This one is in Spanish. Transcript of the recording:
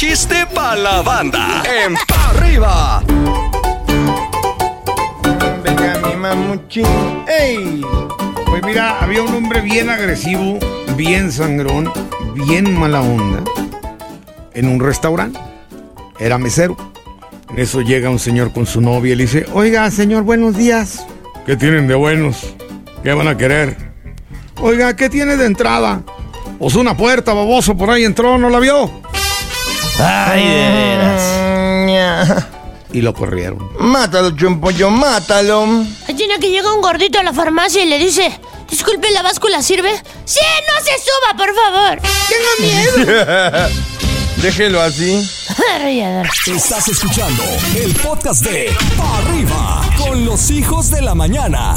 chiste pa' la banda. En Pa' arriba. Venga, mi mamuchín. ¡Ey! Pues mira, había un hombre bien agresivo, bien sangrón, bien mala onda, en un restaurante. Era mesero. En eso llega un señor con su novia y le dice, oiga, señor, buenos días. ¿Qué tienen de buenos? ¿Qué van a querer? Oiga, ¿qué tiene de entrada? Pues una puerta, baboso, por ahí entró, ¿no la vio? Ay, de veras. Y lo corrieron. Mátalo, Chompollo, mátalo. Tiene que llega un gordito a la farmacia y le dice, disculpe, ¿la báscula sirve? Sí, no se suba, por favor. Tengo miedo. Déjelo así. Estás escuchando el podcast de Pa' arriba con los hijos de la mañana.